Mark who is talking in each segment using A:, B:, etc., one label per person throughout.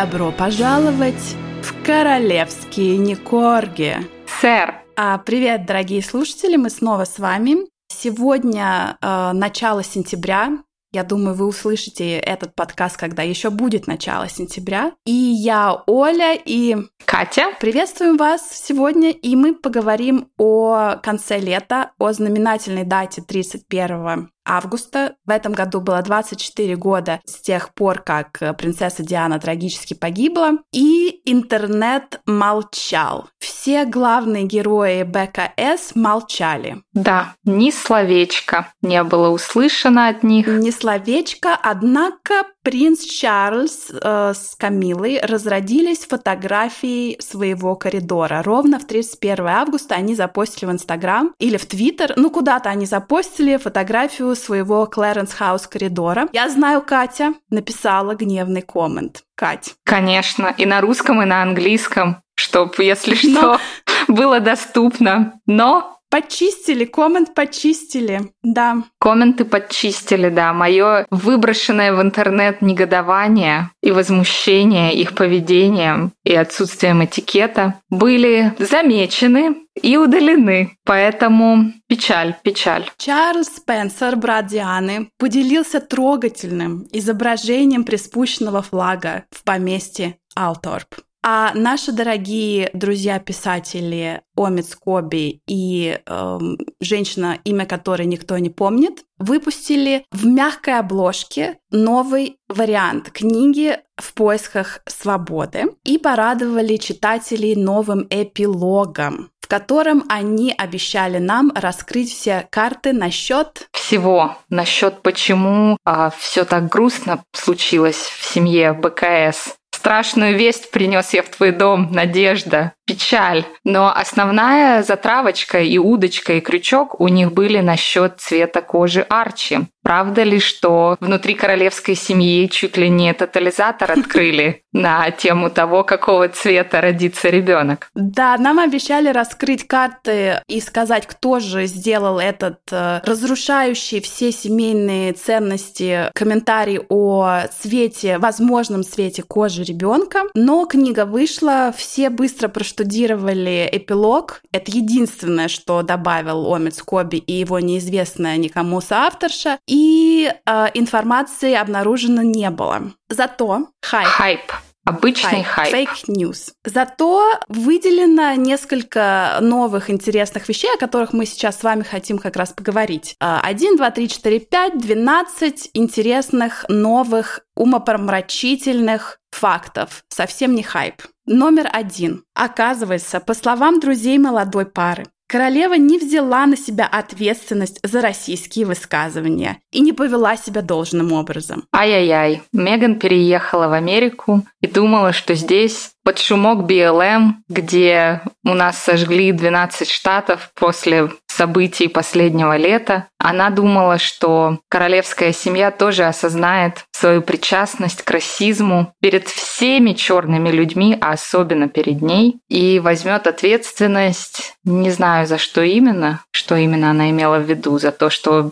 A: Добро пожаловать в королевские Никорги.
B: Сэр.
A: А, привет, дорогие слушатели, мы снова с вами. Сегодня э, начало сентября, я думаю, вы услышите этот подкаст, когда еще будет начало сентября. И я Оля и
B: Катя.
A: Приветствуем вас сегодня, и мы поговорим о конце лета, о знаменательной дате 31 августа. В этом году было 24 года с тех пор, как принцесса Диана трагически погибла, и интернет молчал. Все главные герои БКС молчали.
B: Да, ни словечко не было услышано от них.
A: Ни словечко, однако принц Чарльз э, с Камилой разродились фотографией своего коридора. Ровно в 31 августа они запостили в Инстаграм или в Твиттер, ну куда-то они запостили фотографию своего Клэренс Хаус коридора. Я знаю, Катя написала гневный коммент. Кать.
B: Конечно, и на русском, и на английском, чтобы, если что, Но... было доступно. Но
A: Почистили, коммент почистили, да.
B: Комменты почистили, да. Мое выброшенное в интернет негодование и возмущение их поведением и отсутствием этикета были замечены и удалены. Поэтому печаль, печаль.
A: Чарльз Спенсер, брат Дианы, поделился трогательным изображением приспущенного флага в поместье Алторп. А наши дорогие друзья-писатели Омид Скоби и э, женщина, имя которой никто не помнит, выпустили в мягкой обложке новый вариант книги «В поисках свободы» и порадовали читателей новым эпилогом, в котором они обещали нам раскрыть все карты насчет
B: всего, насчет почему а, все так грустно случилось в семье БКС Страшную весть принес я в твой дом, Надежда, печаль. Но основная затравочка и удочка, и крючок у них были насчет цвета кожи Арчи. Правда ли, что внутри королевской семьи чуть ли не тотализатор открыли на тему того, какого цвета родится ребенок?
A: Да, нам обещали раскрыть карты и сказать, кто же сделал этот э, разрушающий все семейные ценности комментарий о цвете, возможном цвете кожи ребенка. Но книга вышла, все быстро проштудировали эпилог. Это единственное, что добавил Омид Скоби и его неизвестная никому соавторша. И э, информации обнаружено не было. Зато хайп.
B: Хайп. Обычный хайп.
A: Фейк news. Зато выделено несколько новых интересных вещей, о которых мы сейчас с вами хотим как раз поговорить. А, один, два, три, четыре, пять, двенадцать интересных, новых, умопомрачительных фактов. Совсем не хайп. Номер один. Оказывается, по словам друзей молодой пары, Королева не взяла на себя ответственность за российские высказывания и не повела себя должным образом.
B: Ай-яй-яй, Меган переехала в Америку и думала, что здесь под шумок БЛМ, где у нас сожгли 12 штатов после событий последнего лета, она думала, что королевская семья тоже осознает свою причастность к расизму перед всеми черными людьми, а особенно перед ней, и возьмет ответственность, не знаю за что именно, что именно она имела в виду, за то, что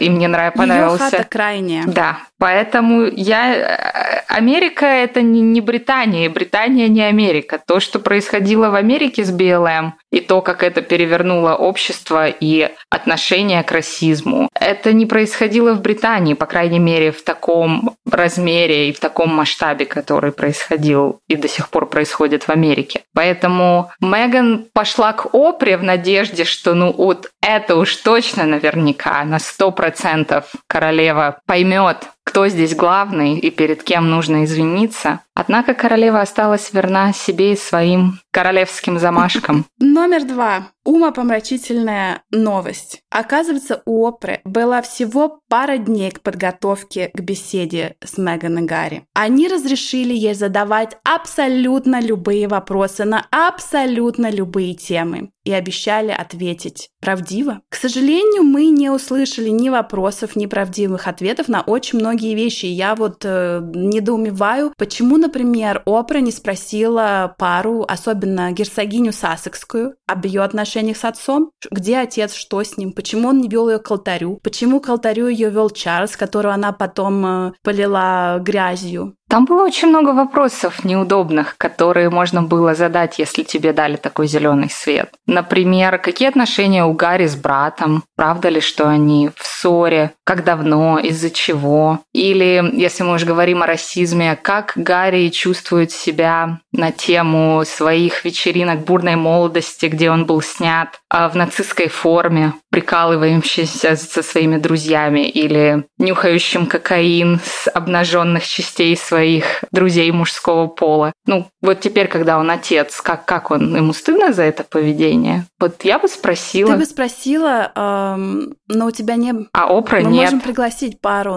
B: им не нравится, понравился.
A: Ее хата крайняя.
B: Да, поэтому я... Америка — это не Британия, Британия не Америка. То, что происходило в Америке с БЛМ, и то, как это перевернуло общество и отношение к расизму, это не происходило в Британии, по крайней мере, в таком размере и в таком масштабе, который происходил и до сих пор происходит в Америке. Поэтому Меган пошла к Опре в надежде, что ну вот это уж точно наверняка на сто процентов королева поймет, кто здесь главный и перед кем нужно извиниться. Однако королева осталась верна себе и своим королевским замашкам.
A: Номер два. Умопомрачительная новость. Оказывается, у Опры была всего пара дней к подготовке к беседе с Меган и Гарри. Они разрешили ей задавать абсолютно любые вопросы на абсолютно любые темы и обещали ответить правдиво. К сожалению, мы не услышали ни вопросов, ни правдивых ответов на очень многие вещи. Я вот э, недоумеваю, почему, например, Опра не спросила пару, особенно герцогиню Сассекскую, об ее отношениях с отцом. Где отец, что с ним, почему он не вел ее к алтарю, почему к алтарю ее вел Чарльз, которого она потом э, полила грязью.
B: Там было очень много вопросов неудобных, которые можно было задать, если тебе дали такой зеленый свет. Например, какие отношения у Гарри с братом? Правда ли, что они в ссоре? Как давно? Из-за чего? Или, если мы уже говорим о расизме, как Гарри чувствует себя на тему своих вечеринок бурной молодости, где он был снят в нацистской форме, прикалывающийся со своими друзьями или нюхающим кокаин с обнаженных частей своих друзей мужского пола. Ну, вот теперь, когда он отец, как, как он? Ему стыдно за это поведение? Вот я бы спросила.
A: Ты бы спросила, эм, но у тебя не...
B: А Опра
A: Мы
B: нет.
A: можем пригласить пару.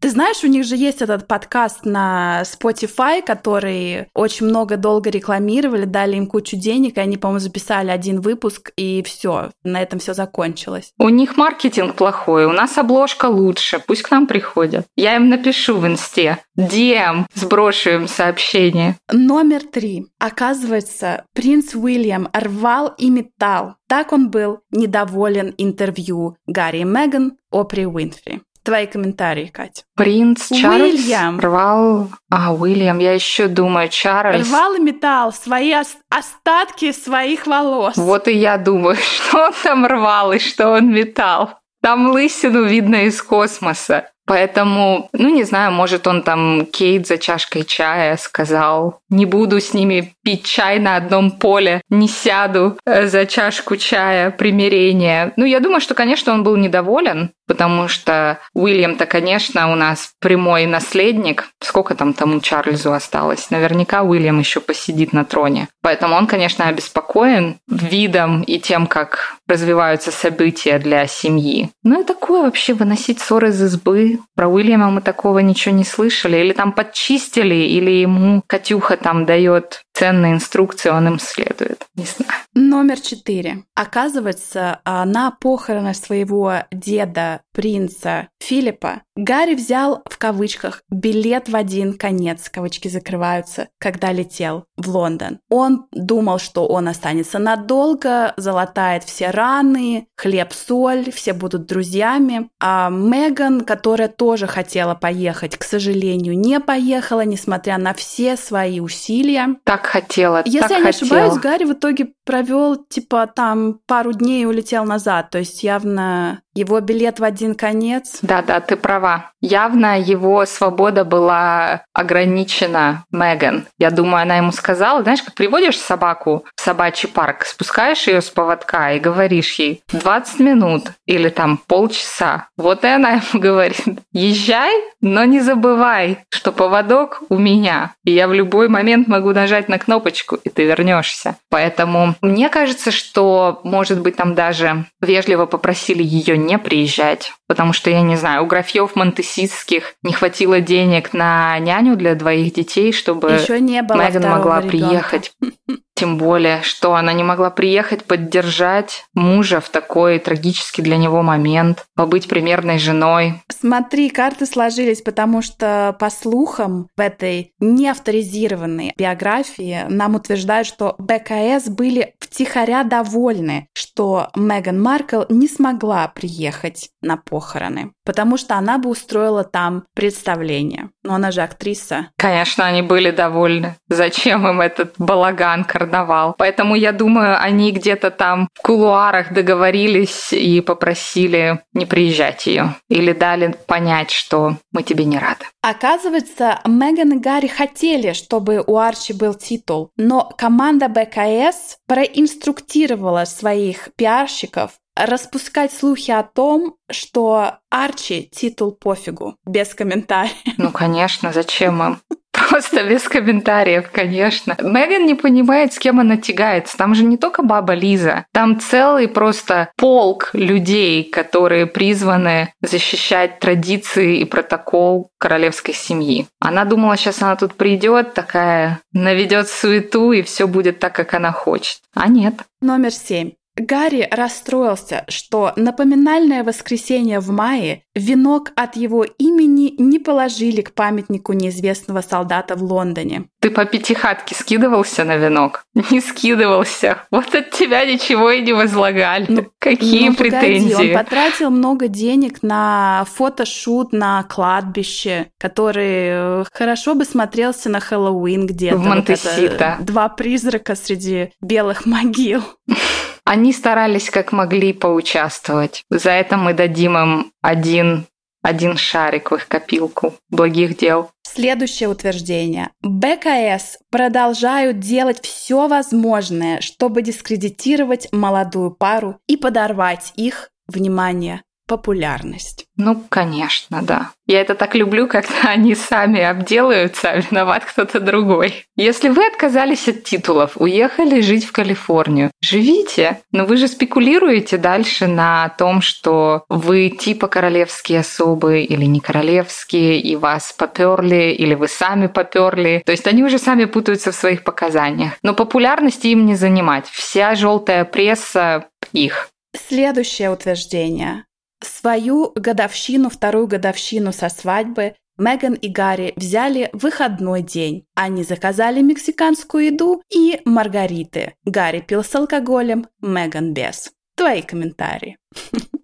A: Ты знаешь, у них же есть этот подкаст на Spotify, который очень много долго рекламировали, дали им кучу денег, и они, по-моему, записали один выпуск, и все, на этом все закончилось.
B: У них маркетинг плохой, у нас обложка лучше, пусть к нам приходят. Я им напишу в инсте. DM, сброшу им сообщение.
A: Номер три. Оказывается, принц Уильям рвал и метал. Так он был недоволен интервью Гарри и Меган Опри Уинфри. Твои комментарии, Катя.
B: Принц Чарльз
A: Уильям.
B: рвал... А, Уильям, я еще думаю, Чарльз...
A: Рвал и метал свои ос- остатки своих волос.
B: Вот и я думаю, что он там рвал и что он метал. Там лысину видно из космоса. Поэтому, ну не знаю, может он там Кейт за чашкой чая сказал, не буду с ними пить чай на одном поле, не сяду э, за чашку чая, примирение. Ну я думаю, что, конечно, он был недоволен, потому что Уильям-то, конечно, у нас прямой наследник. Сколько там тому Чарльзу осталось? Наверняка Уильям еще посидит на троне. Поэтому он, конечно, обеспокоен видом и тем, как развиваются события для семьи. Ну и такое вообще выносить ссоры из избы. Про Уильяма мы такого ничего не слышали. Или там подчистили, или ему Катюха там дает ценные инструкции, он им следует. Не знаю.
A: Номер четыре. Оказывается, на похороны своего деда, принца Филиппа, Гарри взял в кавычках билет в один конец, кавычки закрываются, когда летел в Лондон. Он думал, что он останется надолго, залатает все раны, хлеб-соль, все будут друзьями. А Меган, которая тоже хотела поехать, к сожалению, не поехала, несмотря на все свои усилия.
B: Так хотела,
A: Если
B: так
A: я не
B: хотела.
A: ошибаюсь, Гарри в итоге провел типа там пару дней и улетел назад. То есть явно его билет в один конец.
B: Да, да, ты права. Явно его свобода была ограничена Меган. Я думаю, она ему сказала, знаешь, как приводишь собаку в собачий парк, спускаешь ее с поводка и говоришь ей 20 минут или там полчаса. Вот и она ему говорит, езжай, но не забывай, что поводок у меня. И я в любой момент могу нажать на кнопочку, и ты вернешься. Поэтому мне кажется, что, может быть, там даже вежливо попросили ее не приезжать, потому что, я не знаю, у графьев монтесистских не хватило денег на няню для двоих детей, чтобы
A: Еще не было
B: Меган могла
A: ребенка.
B: приехать. Тем более, что она не могла приехать поддержать мужа в такой трагический для него момент, побыть примерной женой.
A: Смотри, карты сложились, потому что, по слухам, в этой неавторизированной биографии нам утверждают, что БКС были втихаря довольны, что Меган Маркл не смогла приехать на похороны, потому что она бы устроила там представление. Но она же актриса.
B: Конечно, они были довольны. Зачем им этот балаган, карнавал? Поэтому я думаю, они где-то там в кулуарах договорились и попросили не приезжать ее. Или дали понять, что мы тебе не рады.
A: Оказывается, Меган и Гарри хотели, чтобы у Арчи был титул, но команда БКС проинструктировала своих пиарщиков распускать слухи о том, что Арчи титул пофигу, без комментариев.
B: Ну, конечно, зачем им? Просто без комментариев, конечно. Меган не понимает, с кем она тягается. Там же не только баба Лиза. Там целый просто полк людей, которые призваны защищать традиции и протокол королевской семьи. Она думала, сейчас она тут придет, такая наведет суету, и все будет так, как она хочет. А нет.
A: Номер семь. Гарри расстроился, что на поминальное воскресенье в мае венок от его имени не положили к памятнику неизвестного солдата в Лондоне.
B: Ты по пятихатке скидывался на венок? Не скидывался. Вот от тебя ничего и не возлагали. Ну, Какие ну, претензии?
A: Погоди, он потратил много денег на фотошут на кладбище, который э, хорошо бы смотрелся на Хэллоуин где-то.
B: В Монтесита.
A: Вот два призрака среди белых могил.
B: Они старались как могли поучаствовать. За это мы дадим им один, один шарик в их копилку благих дел.
A: Следующее утверждение. БКС продолжают делать все возможное, чтобы дискредитировать молодую пару и подорвать их, внимание, популярность.
B: Ну, конечно, да. Я это так люблю, когда они сами обделаются, а виноват кто-то другой. Если вы отказались от титулов, уехали жить в Калифорнию, живите. Но вы же спекулируете дальше на том, что вы типа королевские особы или не королевские, и вас поперли, или вы сами поперли. То есть они уже сами путаются в своих показаниях. Но популярности им не занимать. Вся желтая пресса их.
A: Следующее утверждение. Свою годовщину, вторую годовщину со свадьбы Меган и Гарри взяли выходной день. Они заказали мексиканскую еду и маргариты. Гарри пил с алкоголем, Меган без. Твои комментарии.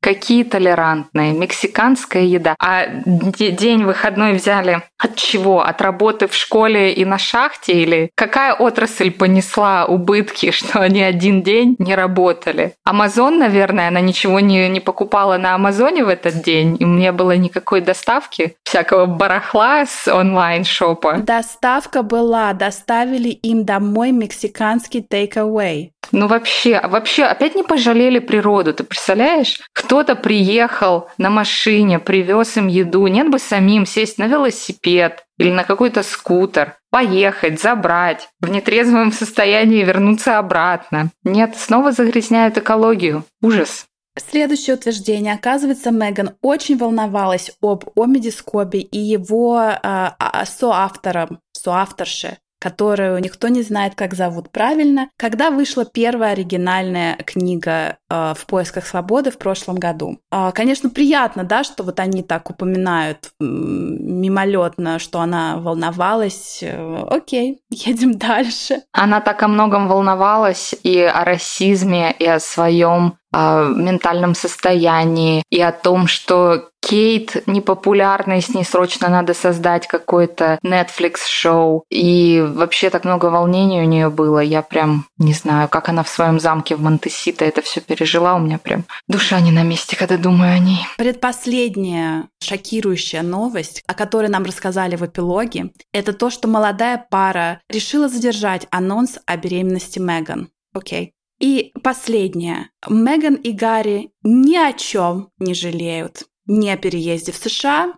B: Какие толерантные. Мексиканская еда. А день выходной взяли от чего? От работы в школе и на шахте? Или какая отрасль понесла убытки, что они один день не работали? Амазон, наверное, она ничего не, не покупала на Амазоне в этот день, и мне было никакой доставки всякого барахла с онлайн-шопа.
A: Доставка была, доставили им домой мексиканский take-away.
B: Ну вообще, вообще опять не пожалели природу, ты представляешь? Кто-то приехал на машине, привез им еду, нет бы самим сесть на велосипед или на какой-то скутер, поехать, забрать, в нетрезвом состоянии вернуться обратно. Нет, снова загрязняют экологию. Ужас.
A: Следующее утверждение. Оказывается, Меган очень волновалась об Омиди Скоби и его э, соавтором, соавторше которую никто не знает, как зовут правильно, когда вышла первая оригинальная книга «В поисках свободы» в прошлом году. Э, конечно, приятно, да, что вот они так упоминают э, мимолетно, что она волновалась. Э, окей, едем дальше.
B: Она так о многом волновалась и о расизме, и о своем о ментальном состоянии и о том, что Кейт непопулярна, с ней срочно надо создать какое-то Netflix-шоу. И вообще так много волнений у нее было. Я прям не знаю, как она в своем замке в Монтесита это все пережила. У меня прям душа не на месте, когда думаю о ней.
A: Предпоследняя шокирующая новость, о которой нам рассказали в эпилоге, это то, что молодая пара решила задержать анонс о беременности Меган. Окей. И последнее. Меган и Гарри ни о чем не жалеют. Ни о переезде в США,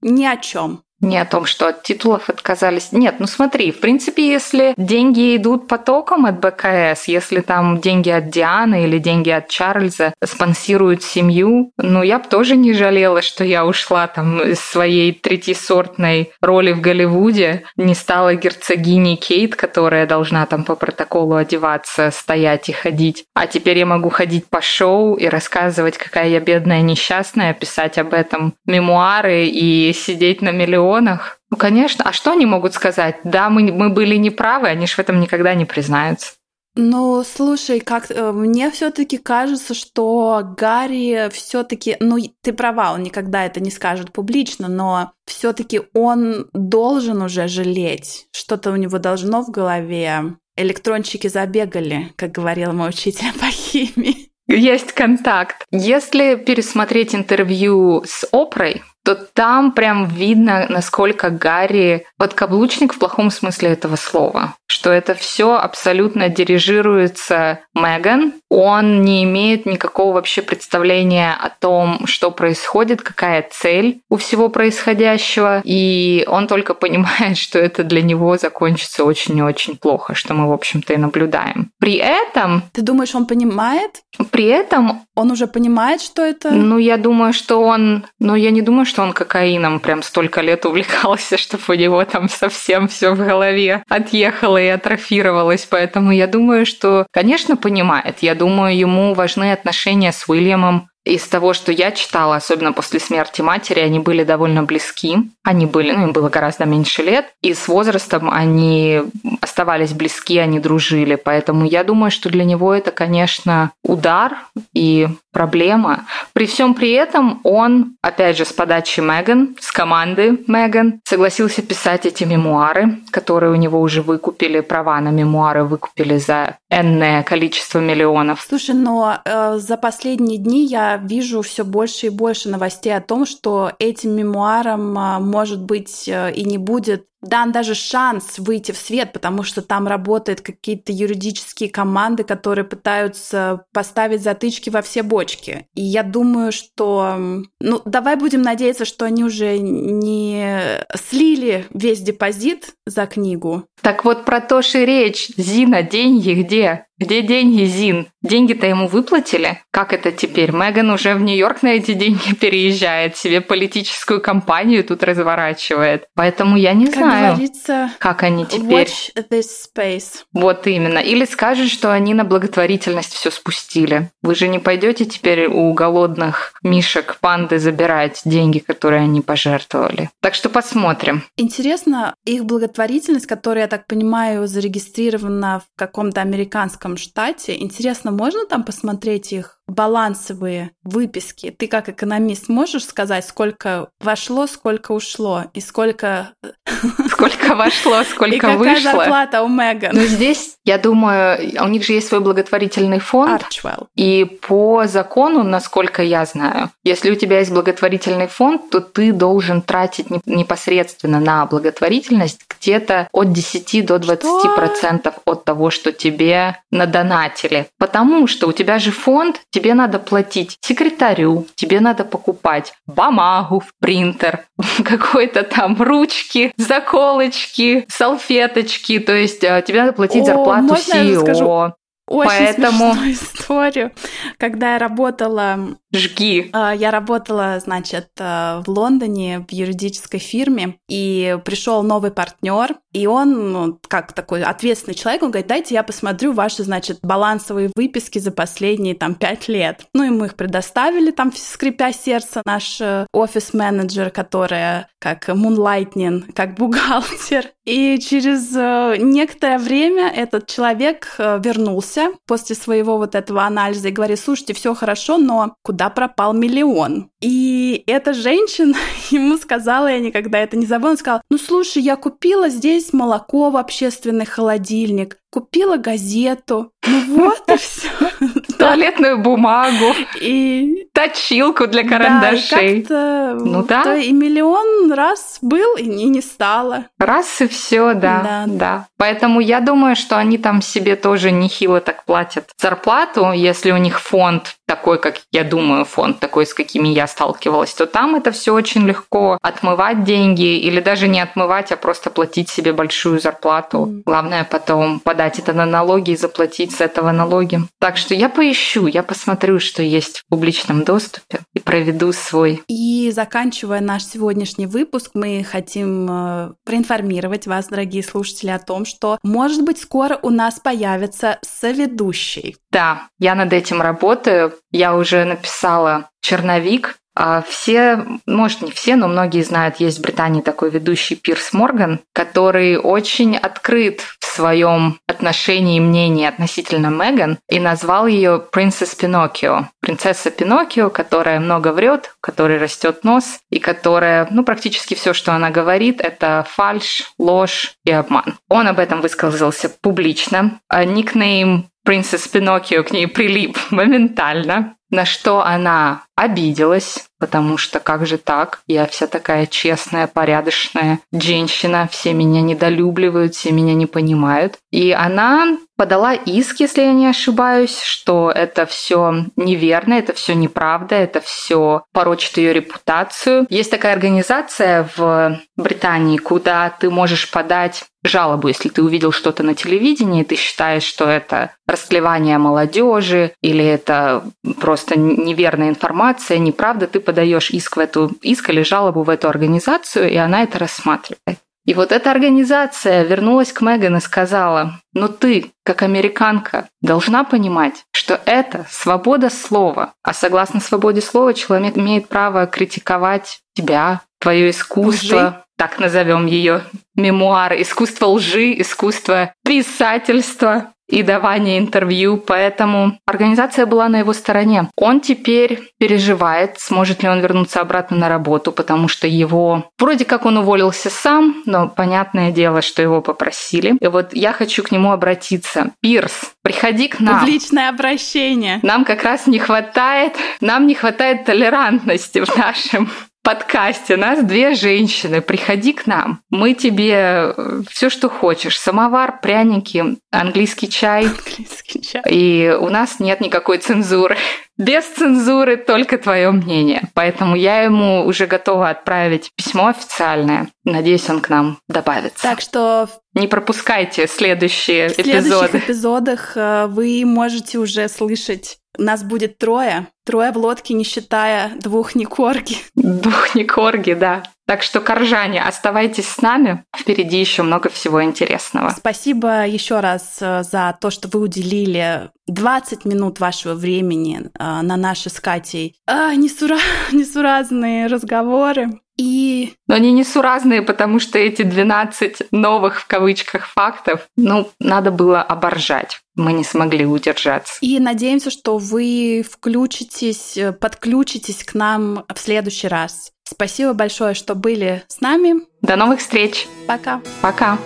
A: ни о чем.
B: Не о том, что от титулов отказались. Нет, ну смотри, в принципе, если деньги идут потоком от БКС, если там деньги от Дианы или деньги от Чарльза спонсируют семью, ну я бы тоже не жалела, что я ушла там из своей третьесортной роли в Голливуде, не стала герцогиней Кейт, которая должна там по протоколу одеваться, стоять и ходить. А теперь я могу ходить по шоу и рассказывать, какая я бедная несчастная, писать об этом мемуары и сидеть на миллион регионах. Ну, конечно. А что они могут сказать? Да, мы, мы были неправы, они же в этом никогда не признаются.
A: Ну, слушай, как э, мне все-таки кажется, что Гарри все-таки, ну, ты права, он никогда это не скажет публично, но все-таки он должен уже жалеть. Что-то у него должно в голове. Электрончики забегали, как говорил мой учитель по химии.
B: Есть контакт. Если пересмотреть интервью с Опрой, то там прям видно, насколько Гарри подкаблучник в плохом смысле этого слова. Что это все абсолютно дирижируется Меган. Он не имеет никакого вообще представления о том, что происходит, какая цель у всего происходящего. И он только понимает, что это для него закончится очень и очень плохо, что мы, в общем-то, и наблюдаем. При этом...
A: Ты думаешь, он понимает?
B: При этом...
A: Он уже понимает, что это...
B: Ну, я думаю, что он... Но я не думаю, что он кокаином прям столько лет увлекался, чтобы у него там совсем все в голове отъехало и атрофировалось. Поэтому я думаю, что, конечно, понимает. Я думаю, ему важны отношения с Уильямом, из того, что я читала, особенно после смерти матери, они были довольно близки. Они были, ну, им было гораздо меньше лет. И с возрастом они оставались близки, они дружили. Поэтому я думаю, что для него это, конечно, удар и проблема. При всем при этом он, опять же, с подачи Меган, с команды Меган, согласился писать эти мемуары, которые у него уже выкупили, права на мемуары выкупили за энное количество миллионов.
A: Слушай, но э, за последние дни я вижу все больше и больше новостей о том, что этим мемуарам, э, может быть, э, и не будет дан даже шанс выйти в свет, потому что там работают какие-то юридические команды, которые пытаются поставить затычки во все бочки. И я думаю, что... Ну, давай будем надеяться, что они уже не слили весь депозит за книгу.
B: Так вот про то же речь. Зина, деньги где? Где деньги, Зин? Деньги-то ему выплатили? Как это теперь? Меган уже в Нью-Йорк на эти деньги переезжает, себе политическую кампанию тут разворачивает. Поэтому я не
A: как
B: знаю, как они теперь... Вот именно. Или скажут, что они на благотворительность все спустили. Вы же не пойдете теперь у голодных мишек панды забирать деньги, которые они пожертвовали. Так что посмотрим.
A: Интересно, их благотворительность, которая, я так понимаю, зарегистрирована в каком-то американском штате, интересно, можно там посмотреть их балансовые выписки? Ты как экономист можешь сказать, сколько вошло, сколько ушло и сколько...
B: Сколько вошло, сколько
A: и какая
B: вышло?
A: зарплата у Меган?
B: Ну, здесь, я думаю, у них же есть свой благотворительный фонд.
A: Archwell.
B: И по закону, насколько я знаю, если у тебя есть благотворительный фонд, то ты должен тратить непосредственно на благотворительность где-то от 10 до 20 процентов от того, что тебе надонатили. Потому что у тебя же фонд, тебе надо платить секретарю, тебе надо покупать бумагу в принтер, какой-то там ручки, заколочки, салфеточки, то есть э, тебе надо платить
A: О,
B: зарплату
A: можно
B: CEO.
A: Очень
B: Поэтому-
A: смешную историю. Когда я работала
B: Жги.
A: А, Я работала, значит, э, в Лондоне в юридической фирме, и пришел новый партнер, и он, ну, как такой ответственный человек, он говорит, дайте я посмотрю ваши, значит, балансовые выписки за последние, там, пять лет. Ну, и мы их предоставили, там, скрипя сердце, наш э, офис-менеджер, которая как Moonlightning, как бухгалтер. И через э, некоторое время этот человек э, вернулся после своего вот этого анализа и говорит, слушайте, все хорошо, но куда пропал миллион? И эта женщина ему сказала, я никогда это не забуду, она сказала, ну слушай, я купила здесь молоко в общественный холодильник, купила газету, ну вот и все.
B: Туалетную бумагу,
A: И
B: точилку для
A: да, и
B: карандашей.
A: как-то
B: Ну да.
A: то и миллион раз был, и не, не стало.
B: Раз и все, да,
A: Да.
B: да. Поэтому я думаю, что они там себе тоже нехило так платят зарплату, если у них фонд такой, как я думаю, фонд такой, с какими я сталкивалась, то там это все очень легко отмывать деньги или даже не отмывать, а просто платить себе большую зарплату.
A: Мгм.
B: Главное потом подать это на налоги и заплатить с этого налоги. Так что я поищу, я посмотрю, что есть в публичном доступе и проведу свой
A: И заканчивая наш сегодняшний выпуск, мы хотим э, проинформировать вас, дорогие слушатели, о том, что, может быть, скоро у нас появится соведущий.
B: Да, я над этим работаю. Я уже написала черновик. А Все, может не все, но многие знают, есть в Британии такой ведущий Пирс Морган, который очень открыт в своем отношении и мнении относительно Меган и назвал ее Princess Pinocchio. Принцесса Пиноккио, которая много врет, которой растет нос и которая, ну, практически все, что она говорит, это фальшь, ложь и обман. Он об этом высказался публично. А Никнейм Принцесс Пиноккио к ней прилип моментально, на что она обиделась, потому что как же так? Я вся такая честная, порядочная женщина, все меня недолюбливают, все меня не понимают. И она подала иск, если я не ошибаюсь, что это все неверно, это все неправда, это все порочит ее репутацию. Есть такая организация в Британии, куда ты можешь подать жалобу, если ты увидел что-то на телевидении, ты считаешь, что это расклевание молодежи или это просто неверная информация, неправда, ты подаешь иск в эту иск или жалобу в эту организацию, и она это рассматривает. И вот эта организация вернулась к Меган и сказала, ну ты, как американка, должна понимать, что это свобода слова. А согласно свободе слова человек имеет право критиковать тебя, твое искусство, Лжи. так назовем ее, мемуар, искусство лжи, искусство писательства и давание интервью, поэтому организация была на его стороне. Он теперь переживает, сможет ли он вернуться обратно на работу, потому что его... Вроде как он уволился сам, но понятное дело, что его попросили. И вот я хочу к нему обратиться. Пирс, приходи к нам.
A: Публичное обращение.
B: Нам как раз не хватает, нам не хватает толерантности в нашем подкасте нас две женщины. Приходи к нам. Мы тебе э, все, что хочешь. Самовар, пряники, английский чай.
A: Английский чай.
B: И у нас нет никакой цензуры. Без цензуры только твое мнение. Поэтому я ему уже готова отправить письмо официальное. Надеюсь, он к нам добавится.
A: Так что
B: не пропускайте следующие эпизоды. В
A: следующих эпизодах э, вы можете уже слышать нас будет трое. Трое в лодке, не считая двух Никорги.
B: Двух Никорги, да. Так что, коржане, оставайтесь с нами. Впереди еще много всего интересного.
A: Спасибо еще раз э, за то, что вы уделили 20 минут вашего времени э, на наши с Катей а, несура... несуразные разговоры. И...
B: Но они несуразные, потому что эти 12 новых в кавычках фактов, ну, надо было оборжать. Мы не смогли удержаться.
A: И надеемся, что вы включитесь, подключитесь к нам в следующий раз. Спасибо большое, что были с нами.
B: До новых встреч.
A: Пока.
B: Пока.